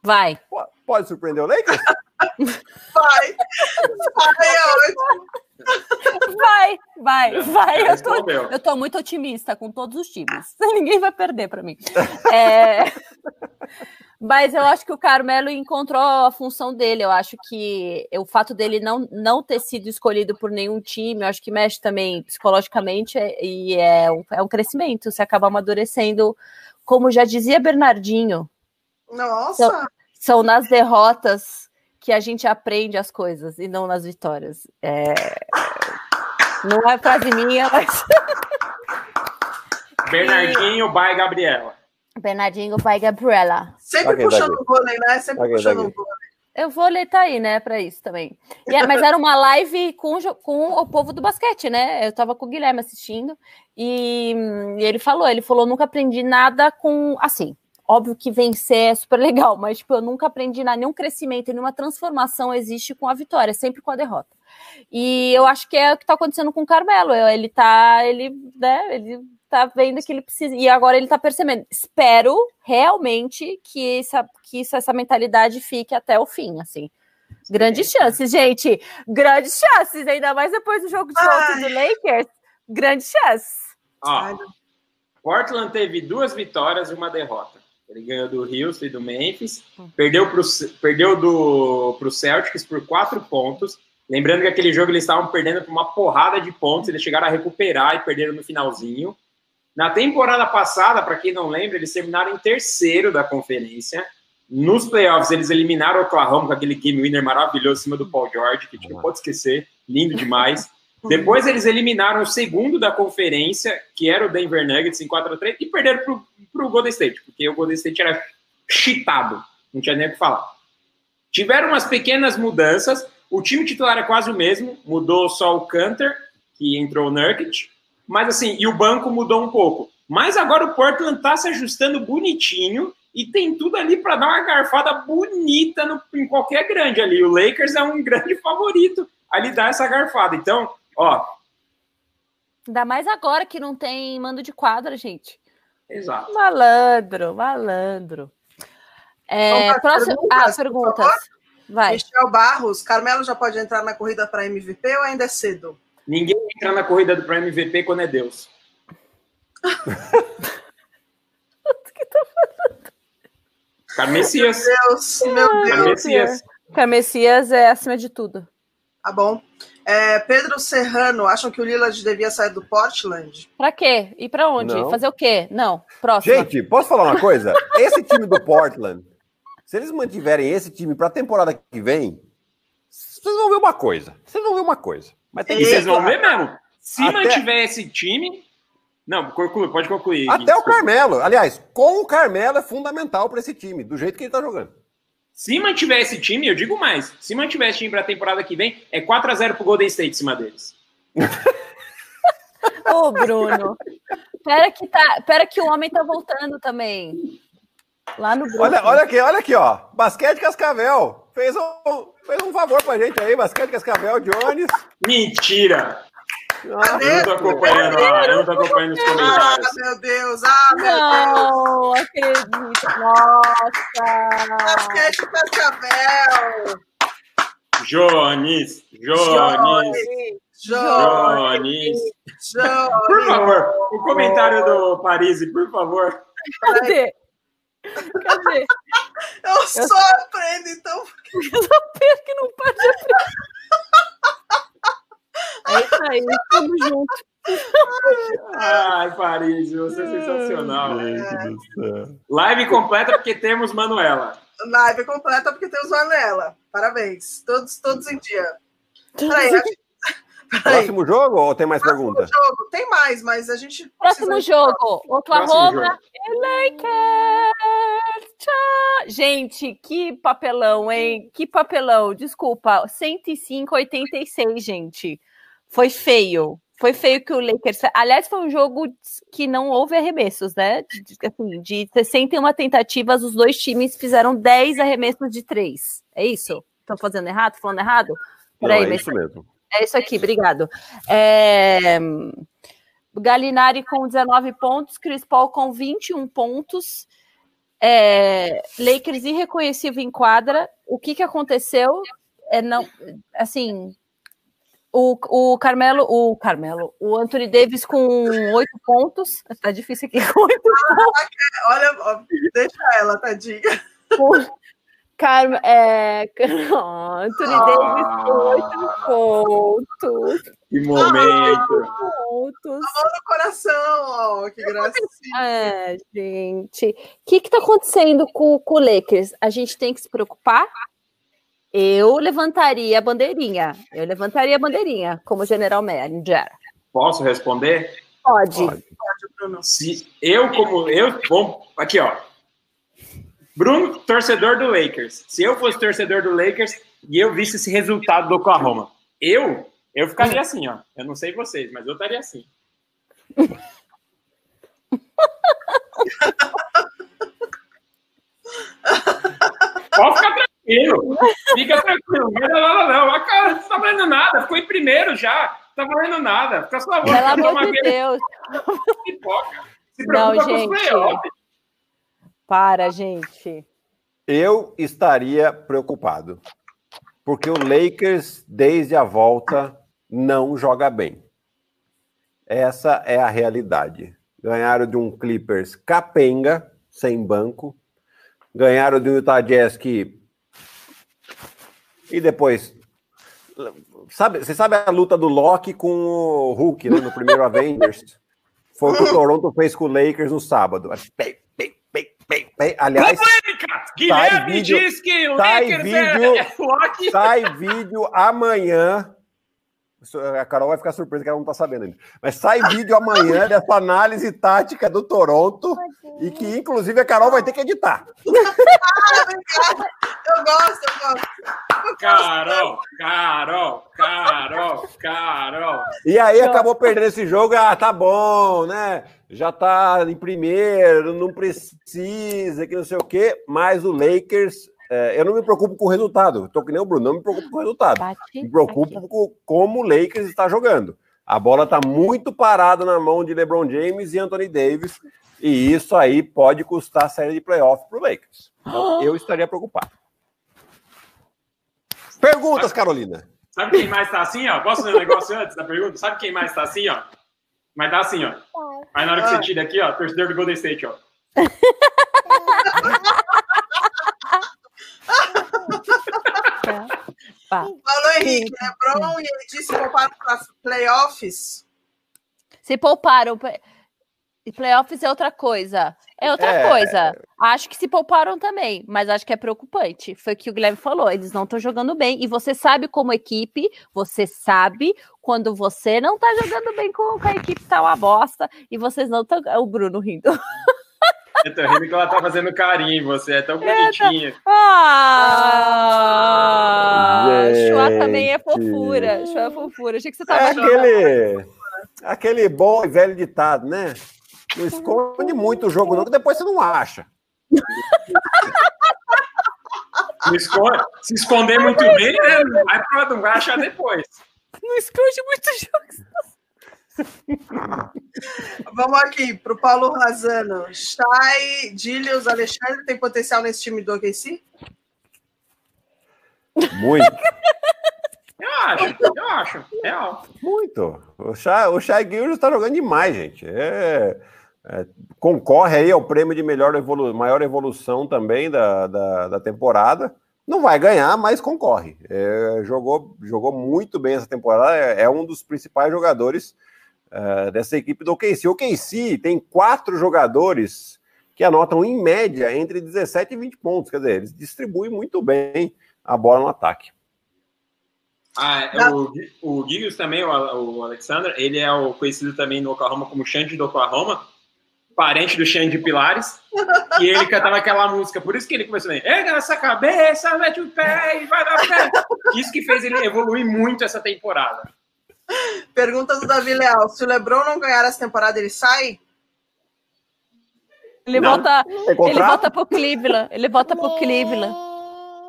Vai. po- pode surpreender o Lakers? Vai. Vai, é ótimo. Vai, vai, vai. Eu tô, eu tô muito otimista com todos os times. Ninguém vai perder para mim. É, Mas eu acho que o Carmelo encontrou a função dele. Eu acho que o fato dele não, não ter sido escolhido por nenhum time, eu acho que mexe também psicologicamente é- e é um, é um crescimento. Você acaba amadurecendo, como já dizia Bernardinho, Nossa. são nas derrotas que a gente aprende as coisas e não nas vitórias. É, Não é frase minha, mas Bernardinho by Gabriela. Bernardinho vai Gabriela. Sempre Ok, puxando o vôlei, né? Sempre Ok, puxando o vôlei. Eu vou ler tá aí, né, para isso também. É- mas era uma live com, com o povo do basquete, né? Eu tava com o Guilherme assistindo e, e ele falou, ele falou, nunca aprendi nada com, assim, óbvio que vencer é super legal, mas tipo, eu nunca aprendi nada, nenhum crescimento, nenhuma transformação existe com a vitória, sempre com a derrota. E eu acho que é o que tá acontecendo com o Carmelo, eu- ele tá, ele, né, ele tá vendo que ele precisa, e agora ele tá percebendo. Espero realmente que essa, que isso- essa mentalidade fique até o fim, assim. Grandes chances, gente. Grandes chances, ainda mais depois do jogo de Ai. do Lakers. Grandes chances. Ó, Portland teve duas vitórias e uma derrota. Ele ganhou do Houston e do Memphis, perdeu para perdeu do, pro Celtics por quatro pontos Lembrando que aquele jogo eles estavam perdendo por uma porrada de pontos, eles chegaram a recuperar e perderam no finalzinho. Na temporada passada, para quem não lembra, eles terminaram em terceiro da conferência. Nos playoffs, eles eliminaram o Oklahoma com aquele game winner maravilhoso em cima do Paul George, que a gente não pode esquecer, lindo demais. Depois eles eliminaram o segundo da conferência, que era o Denver Nuggets, em 4x3, e perderam para o Golden State, porque o Golden State era cheatado, não tinha nem o que falar. Tiveram umas pequenas mudanças, o time titular é quase o mesmo, mudou só o Cantor, que entrou o Nurkic, mas assim, e o banco mudou um pouco. Mas agora o Portland está se ajustando bonitinho e tem tudo ali para dar uma garfada bonita no, em qualquer grande ali. O Lakers é um grande favorito ali dar essa garfada. Então, ó. Ainda mais agora que não tem mando de quadra, gente. Exato. Malandro, malandro. É, próximo... perguntas, ah, perguntas. Vai. Michel Barros, Carmelo já pode entrar na corrida para MVP ou ainda é cedo? Ninguém entra na corrida do Prêmio MVP quando é Deus. Carmessias. Meu Deus, meu Deus. Carmessias. Carmessias é acima de tudo. Tá bom. É, Pedro Serrano, acham que o Lillard devia sair do Portland? Pra quê? E pra onde? Não. Fazer o quê? Não. Próximo. Gente, posso falar uma coisa? Esse time do Portland, se eles mantiverem esse time pra temporada que vem, vocês vão ver uma coisa. Vocês vão ver uma coisa. Mas tem que vocês vão ver mesmo. Se Até... mantiver esse time. Não, conclui, pode concluir. Até o Carmelo. Aliás, com o Carmelo é fundamental para esse time, do jeito que ele tá jogando. Se mantiver esse time, eu digo mais. Se mantiver esse time para a temporada que vem, é 4 a 0 pro Golden State em cima deles. Ô, Bruno. Pera que, tá, pera que o homem tá voltando também. Lá no grupo. Olha, olha aqui, olha aqui, ó. Basquete Cascavel. Fez um, fez um favor pra gente aí, Basquete Cascavel, Jones. Mentira! Ah, eu não tô acompanhando, ah, eu não tô acompanhando os comentários. Ah, meu Deus, ah, meu não, Deus. acredito. Nossa! Basquete Cascavel. Jones, Jones. Jones. Jones. Por favor, o comentário do Paris, por favor. Cadê? Cadê? Eu, eu só aprendo, então. Eu só penso que não pode aprender. É isso aí, estamos juntos. Ai, Paris, você é sensacional. É. Live completa porque temos Manuela. Live completa porque temos Manuela. Parabéns. Todos, todos em dia. Peraí, Próximo jogo ou tem mais perguntas? jogo. Tem mais, mas a gente. Próximo jogo. Oklahoma e Lakers. Gente, que papelão, hein? Que papelão. Desculpa. 105 86, gente. Foi feio. Foi feio que o Lakers. Aliás, foi um jogo que não houve arremessos, né? De, assim, de 61 tentativas, os dois times fizeram 10 arremessos de três. É isso? Estou fazendo errado? Falando errado? Peraí, não, é isso mesmo. É isso aqui, obrigado. É... Galinari com 19 pontos, Chris Paul com 21 pontos. É... Lakers irreconhecível em quadra. O que, que aconteceu? É não, assim, o, o Carmelo, o Carmelo, o Anthony Davis com oito pontos. Tá difícil aqui com oito pontos. Olha, deixa ela, tadinha. Carme, é, Anthony ah, Davis com oito pontos. Que momento. Pontos. Amor no coração, ó, que gracinha. É, gente. O que que tá acontecendo com, com o Lakers? A gente tem que se preocupar? Eu levantaria a bandeirinha. Eu levantaria a bandeirinha como general manager. Posso responder? Pode. Pode, Bruno. Se eu como eu, bom, aqui ó, Bruno, torcedor do Lakers. Se eu fosse torcedor do Lakers e eu visse esse resultado do Oklahoma, eu, eu ficaria assim, ó. Eu não sei vocês, mas eu estaria assim. Pode ficar tranquilo. Fica tranquilo. Não, não, não, não. A cara não tá valendo nada. Ficou em primeiro já. Não tá valendo nada. Fica só Pelo amor de Deus. Pipoca. Se preocupa não, gente. Para, gente. Eu estaria preocupado. Porque o Lakers, desde a volta, não joga bem. Essa é a realidade. Ganharam de um Clippers capenga, sem banco. Ganharam de um Utah Jazz que... E depois Sabe, você sabe a luta do Loki com o Hulk, né, no primeiro Avengers? Foi o que o Toronto fez com o Lakers no sábado. Pei, pei. Aliás! Guilherme vídeo- diz que o sai Lakers vídeo- é sai vídeo amanhã. A Carol vai ficar surpresa que ela não tá sabendo ainda. Mas sai vídeo amanhã dessa análise tática do Toronto e que, inclusive, a Carol vai ter que editar. Eu gosto, eu gosto. Carol, Carol, Carol, Carol. E aí acabou perdendo esse jogo. Ah, tá bom, né? Já tá em primeiro, não precisa, que não sei o quê. Mas o Lakers, é, eu não me preocupo com o resultado. Tô que nem o Bruno, não me preocupo com o resultado. Bate. Me preocupo com como o Lakers está jogando. A bola está muito parada na mão de LeBron James e Anthony Davis. E isso aí pode custar a série de playoff para o Lakers. Então, eu estaria preocupado. Perguntas, Carolina. Sabe quem mais tá assim, ó? Posso fazer um negócio antes da pergunta? Sabe quem mais tá assim, ó? Mas tá assim, ó. Aí na hora que você tira aqui, ó, torcedor do Golden State, ó. Pá. Falou Henrique, Lebron, e ele disse que pouparam para playoffs. Se pouparam. E playoffs é outra coisa. É outra É. coisa. Acho que se pouparam também, mas acho que é preocupante. Foi o que o Guilherme falou. Eles não estão jogando bem. E você sabe, como equipe, você sabe quando você não tá jogando bem com, com a equipe, tá uma bosta. E vocês não estão. O Bruno rindo. Eu tô rindo que ela tá fazendo carinho em você, é tão bonitinha. Ah! Chua também é fofura. Chua é fofura. Achei que você É tava aquele, aquele bom e velho ditado, né? Não esconde muito o jogo, não, que depois você não acha. Não esconde- se esconder muito bem, né? Não vai, não vai achar depois. Não esconde muito jogos. Vamos aqui para o Paulo Razano. Chay, Dilius, Alexandre tem potencial nesse time do OKC? Muito, Eu acho, eu acho. Real. muito. O Shai, o Shai Gilgeous está jogando demais, gente. É, é, concorre aí ao prêmio de melhor evolu maior evolução também da, da, da temporada. Não vai ganhar, mas concorre. É, jogou, jogou muito bem essa temporada. É, é um dos principais jogadores é, dessa equipe do OKC. O OKC tem quatro jogadores que anotam em média entre 17 e 20 pontos. Quer dizer, eles distribuem muito bem a bola no ataque. Ah, é, o, o Giggles também, o, o Alexander, ele é o conhecido também no Oklahoma como Xande do Oklahoma, parente do Xande de Pilares, e ele cantava aquela música, por isso que ele começou a erga essa cabeça, mete o pé e vai dar pé. Isso que fez ele evoluir muito essa temporada. Pergunta do Davi Leal. Se o Lebron não ganhar essa temporada, ele sai? Ele Não. volta, ele volta pro Cleveland. Ele volta pro Cleveland.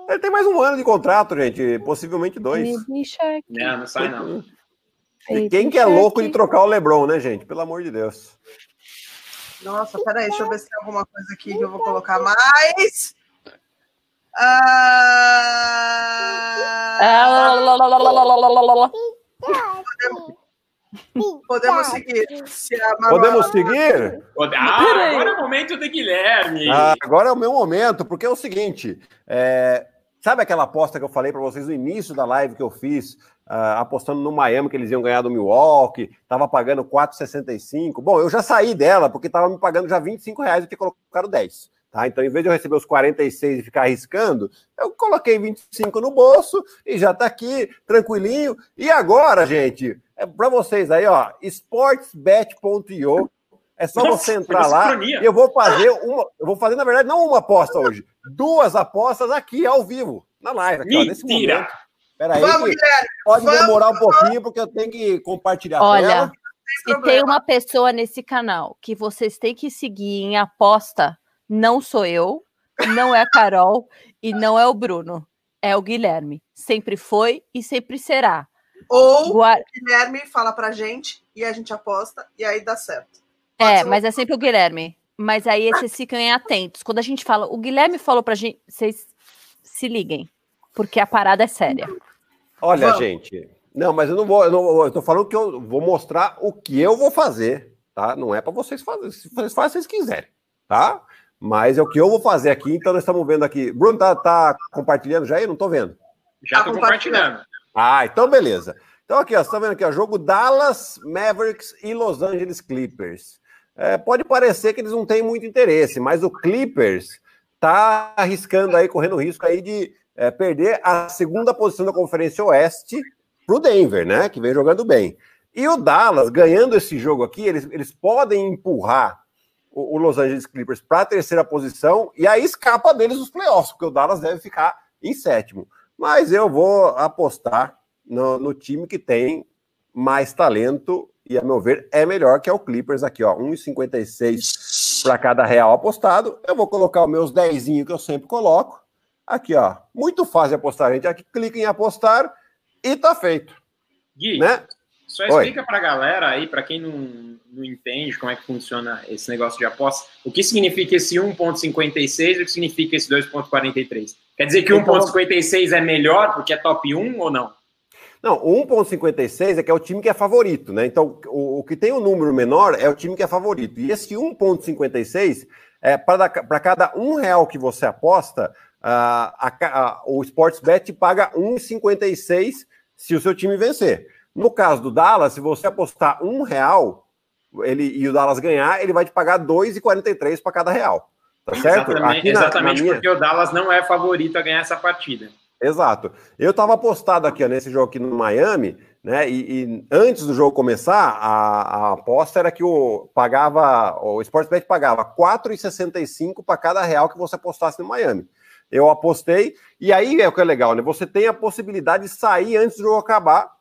Ele tem mais um ano de contrato, gente. Possivelmente dois. Não, não sai não. E quem que é louco de trocar o LeBron, né, gente? Pelo amor de Deus. Nossa, peraí, deixa eu ver se tem alguma coisa aqui que eu vou colocar mais. Ah... Podemos, podemos seguir. Se Manuela... Podemos seguir? Ah, agora é o momento do Guilherme. Agora é o meu momento, porque é o seguinte: sabe aquela aposta que eu falei para vocês no início da live que eu fiz ah, apostando no Miami que eles iam ganhar do Milwaukee, tava pagando 4,65. Bom, eu já saí dela, porque tava me pagando já 25 reais e tinha colocado 10. Tá? Então, em vez de eu receber os 46 e ficar arriscando, eu coloquei 25 no bolso e já tá aqui, tranquilinho. E agora, gente, é para vocês aí, ó, sportsbet.io. É só Nossa, você entrar lá e eu vou fazer uma. Eu vou fazer, na verdade, não uma aposta hoje, duas apostas aqui ao vivo, na live. Aqui, ó, nesse momento. Peraí, Vamos, Guilherme. pode vamos, demorar um pouquinho, porque eu tenho que compartilhar Olha, tela. se problema. tem uma pessoa nesse canal que vocês têm que seguir em aposta, não sou eu, não é a Carol e não é o Bruno. É o Guilherme. Sempre foi e sempre será. Ou Gua- o Guilherme fala pra gente e a gente aposta e aí dá certo. É, ser um- mas é sempre o Guilherme. Mas aí vocês ficam atentos. Quando a gente fala, o Guilherme falou pra gente, vocês se liguem, porque a parada é séria. Olha, Vamos. gente. Não, mas eu não vou. Eu, não, eu tô falando que eu vou mostrar o que eu vou fazer, tá? Não é para vocês fazerem. Se vocês fazem, vocês quiserem, tá? Mas é o que eu vou fazer aqui. Então, nós estamos vendo aqui. Bruno, tá, tá compartilhando já aí? Eu não tô vendo. Já Tá tô compartilhando. compartilhando. Ah, então beleza. Então aqui, ó, você tá vendo aqui, ó, jogo Dallas Mavericks e Los Angeles Clippers. É, pode parecer que eles não têm muito interesse, mas o Clippers tá arriscando aí, correndo risco aí de é, perder a segunda posição da Conferência Oeste para o Denver, né? Que vem jogando bem. E o Dallas, ganhando esse jogo aqui, eles, eles podem empurrar o, o Los Angeles Clippers para a terceira posição e aí escapa deles os playoffs, porque o Dallas deve ficar em sétimo. Mas eu vou apostar no, no time que tem mais talento e, a meu ver, é melhor que é o Clippers aqui, ó, 1,56 para cada real apostado. Eu vou colocar os meus 10 que eu sempre coloco. Aqui, ó, muito fácil apostar, gente. Aqui clica em apostar e tá feito. Gui, né? só explica para a galera aí, para quem não, não entende como é que funciona esse negócio de aposta, o que significa esse 1,56 e o que significa esse 2,43? Quer dizer que então, 1,56 é melhor porque é top 1 ou não? Não, o 1,56 é que é o time que é favorito, né? Então, o, o, que tem o um número menor é o time que é favorito. E esse 1,56 é para cada um real que você aposta, a, a, o Sportsbet paga 1,56 se o seu time vencer. No caso do Dallas, se você apostar um real ele, e o Dallas ganhar, ele vai te pagar 2,43 para cada real. Tá certo? Exatamente, na, exatamente na minha... porque o Dallas não é favorito a ganhar essa partida. Exato. Eu estava apostado aqui ó, nesse jogo aqui no Miami, né? E, e antes do jogo começar, a, a, aposta era que o pagava, o Sportsbet pagava 4,65 para cada real que você apostasse no Miami. Eu apostei, e aí é o que é legal, né? Você tem a possibilidade de sair antes do jogo acabar,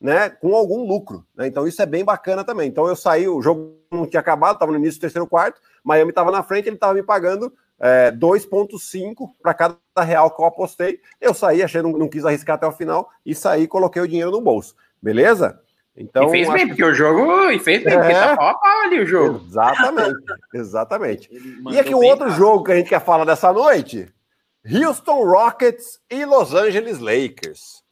né? Com algum lucro. Né? Então isso é bem bacana também. Então eu saí, o jogo não tinha acabado, estava no início do terceiro quarto, Miami estava na frente, ele estava me pagando é, 2,5 para cada real que eu apostei. Eu saí, achei, não, não quis arriscar até o final e saí coloquei o dinheiro no bolso. Beleza? Então, e fez bem, porque o jogo. E fez bem, é... porque tá pau a ali o jogo. Exatamente, exatamente. E aqui o outro jogo que a gente quer falar dessa noite: Houston Rockets e Los Angeles Lakers.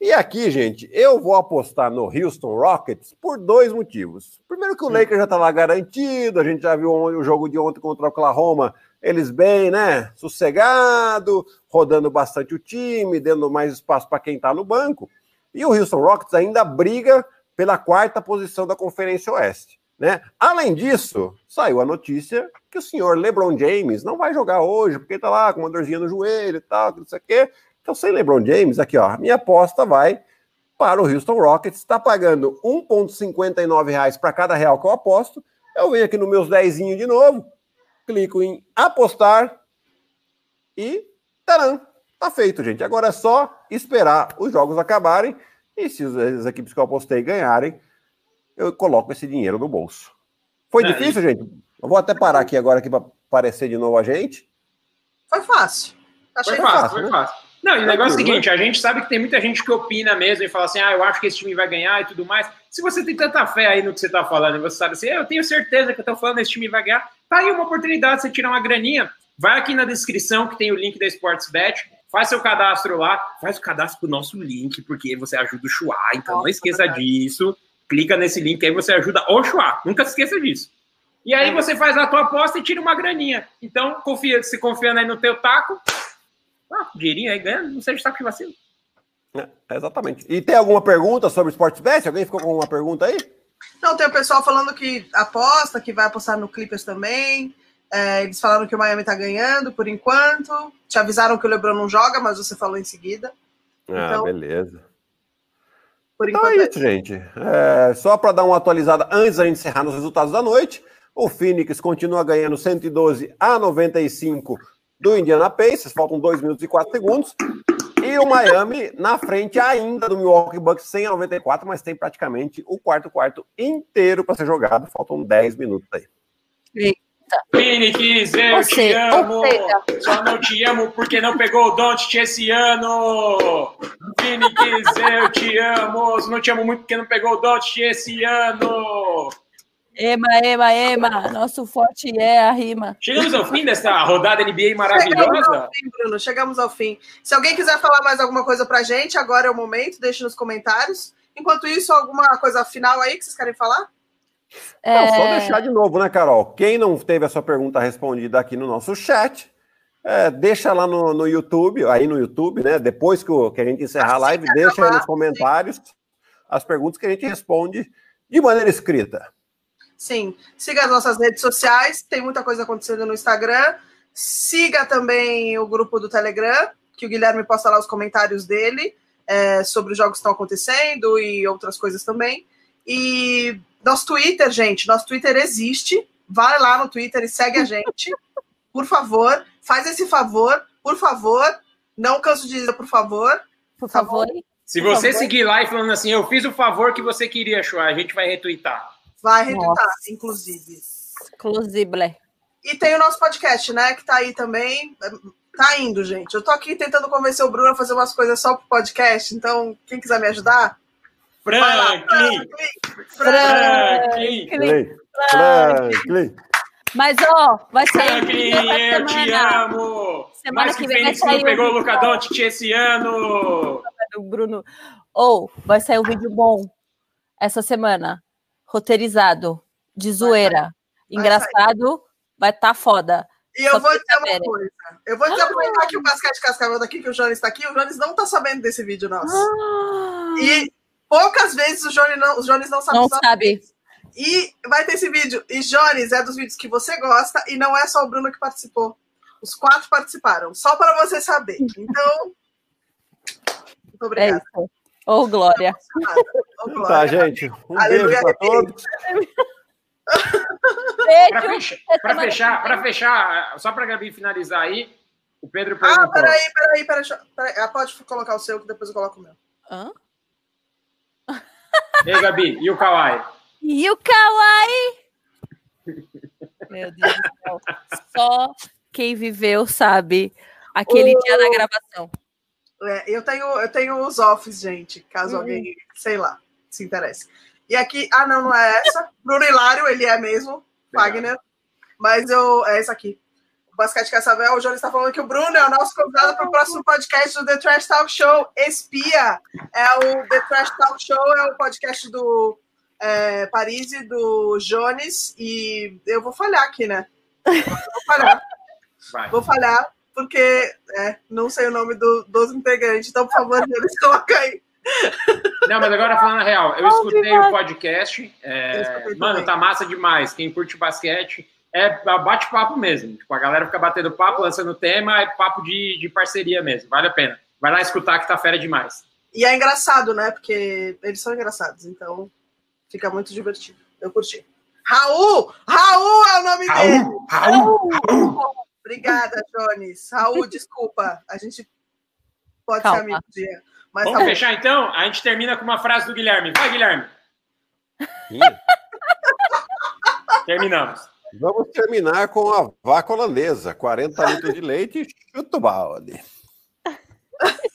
E aqui, gente, eu vou apostar no Houston Rockets por dois motivos. Primeiro que o Lakers já lá garantido, a gente já viu o jogo de ontem contra o Oklahoma, eles bem, né? Sossegado, rodando bastante o time, dando mais espaço para quem está no banco. E o Houston Rockets ainda briga pela quarta posição da Conferência Oeste. Né? Além disso, saiu a notícia que o senhor LeBron James não vai jogar hoje, porque está lá com uma dorzinha no joelho e tal, não sei o quê. Então, sem LeBron James, aqui, ó, minha aposta vai para o Houston Rockets, está pagando R$ 1,59 para cada real que eu aposto. Eu venho aqui no meus 10 de novo, clico em apostar e taran, tá feito, gente. Agora é só esperar os jogos acabarem e se as equipes que eu apostei ganharem, eu coloco esse dinheiro no bolso. Foi é, difícil, gente? Eu vou até parar aqui agora para aparecer de novo a gente. Foi fácil. Achei foi fácil, fácil foi né? fácil. Não, e o negócio é o seguinte, a gente sabe que tem muita gente que opina mesmo e fala assim, ah, eu acho que esse time vai ganhar e tudo mais. Se você tem tanta fé aí no que você tá falando, e você sabe assim, eu tenho certeza que eu tô falando esse time vai ganhar, tá aí uma oportunidade de você tirar uma graninha. Vai aqui na descrição que tem o link da Sportsbet, faz seu cadastro lá, faz o cadastro com o nosso link, porque você ajuda o Chua, então não esqueça disso. Clica nesse link aí, você ajuda o Chua, nunca se esqueça disso. E aí é. você faz a tua aposta e tira uma graninha. Então, confia, se confiando aí no teu taco, ah, dinheirinho aí ganha, não seja saco de vacilo. É, exatamente. E tem alguma pergunta sobre Sportsbet? Alguém ficou com alguma pergunta aí? Não, tem o pessoal falando que aposta, que vai apostar no Clippers também. É, eles falaram que o Miami tá ganhando por enquanto. Te avisaram que o LeBron não joga, mas você falou em seguida. Ah, então, beleza. Por então enquanto. É isso, gente. É, só para dar uma atualizada antes da gente encerrar nos resultados da noite. O Phoenix continua ganhando 112 a 95 do Indiana Pacers, faltam 2 minutos e 4 segundos. E o Miami na frente ainda do Milwaukee Bucks, 100 a 94, mas tem praticamente o quarto quarto inteiro para ser jogado. Faltam 10 minutos aí. Eita. Phoenix, eu Você, te amo. Só não te amo porque não pegou o Don't esse ano. Phoenix, eu te amo. Só não te amo muito porque não pegou o Don't esse ano. Ema, ema, ema, nosso forte é a rima. Chegamos ao fim dessa rodada NBA maravilhosa? Chegamos ao fim, Bruno, chegamos ao fim. Se alguém quiser falar mais alguma coisa pra gente, agora é o momento, deixe nos comentários. Enquanto isso, alguma coisa final aí que vocês querem falar? É... Não, só deixar de novo, né, Carol? Quem não teve a sua pergunta respondida aqui no nosso chat, É, deixa lá no, no YouTube, aí no YouTube, né? Depois que, o, que a gente encerrar a live, deixa aí nos comentários as perguntas que a gente responde de maneira escrita. Sim. Siga as nossas redes sociais, tem muita coisa acontecendo no Instagram. Siga também o grupo do Telegram, que o Guilherme posta lá os comentários dele é, sobre os jogos que estão acontecendo e outras coisas também. E nosso Twitter, gente, nosso Twitter existe. Vai lá no Twitter e segue a gente, por favor. Faz esse favor, por favor. Não canso de dizer, por favor. Por favor. Se você favor. seguir lá e falando assim, eu fiz o favor que você queria, Chua, a gente vai retweetar. Vai retweetar, Nossa. inclusive. Inclusive. E tem o nosso podcast, né? Que tá aí também. Tá indo, gente. Eu tô aqui tentando convencer o Bruno a fazer umas coisas só pro podcast, então quem quiser me ajudar. Franklin! Franklin! Franklin! Franklin! Mas, ó, vai sair. Franklin, eu te amo! Semana Mais que, que vem Fênix não pegou o Luca Doncic esse ano! O Bruno. Ou oh, vai sair um vídeo bom essa semana. Roteirizado. De zoeira. Engraçado. Vai estar tá foda. E eu vou dizer uma coisa. Eu vou dizer aproveitar que o basquete cascavel daqui, que o Jones está aqui, o Jones não está sabendo desse vídeo nosso. Ah. E poucas vezes o Jones não, o Jones não sabe. Não sabe. E vai ter esse vídeo. E Jones é dos vídeos que você gosta, e não é só o Bruno que participou. Os quatro participaram, só para você saber. Então. Muito obrigada. É isso. Ô, oh, Glória. Oh, Glória. Tá, gente. Um Aleluia. beijo para todos. Para fechar, para fechar, pra fechar, só para a Gabi finalizar aí, o Pedro perguntou. Ah, peraí, peraí, peraí, peraí. Ah, pode colocar o seu, que depois eu coloco o meu. Hã? E aí, Gabi, e o Kawai? E o Kawai? Meu Deus do céu. Só quem viveu sabe aquele dia da gravação. É, eu, tenho, eu tenho os offs, gente, caso uhum. alguém, sei lá, se interesse. E aqui, ah, não, não é essa. Bruno Hilário, ele é mesmo, Wagner. Mas eu, é essa aqui. O Basquete Cassavel, o João está falando que o Bruno é o nosso convidado para o próximo podcast do The Trash Talk Show. Espia é o The Trash Talk Show, é o podcast do é, Paris e do Jones. E eu vou falhar aqui, né? Vou falhar. Vai. Vou falhar, porque é, não sei o nome do, dos integrantes. Então, por favor, Jones, coloca aí. Não, mas agora falando a real, eu escutei o podcast. É, mano, tá massa demais. Quem curte basquete é bate-papo mesmo. Tipo, a galera fica batendo papo, lançando tema, é papo de, de parceria mesmo. Vale a pena. Vai lá escutar que tá fera demais. E é engraçado, né? Porque eles são engraçados, então fica muito divertido. Eu curti. Raul! Raul é o nome Raul, dele! Raul! Raul! Obrigada, Jones. Raul, desculpa. A gente pode Calma. ser amigo um dia. Mas Vamos fechar então? A gente termina com uma frase do Guilherme. Vai, Guilherme. Terminamos. Vamos terminar com a vaca holandesa. 40 litros de leite, chuta o balde.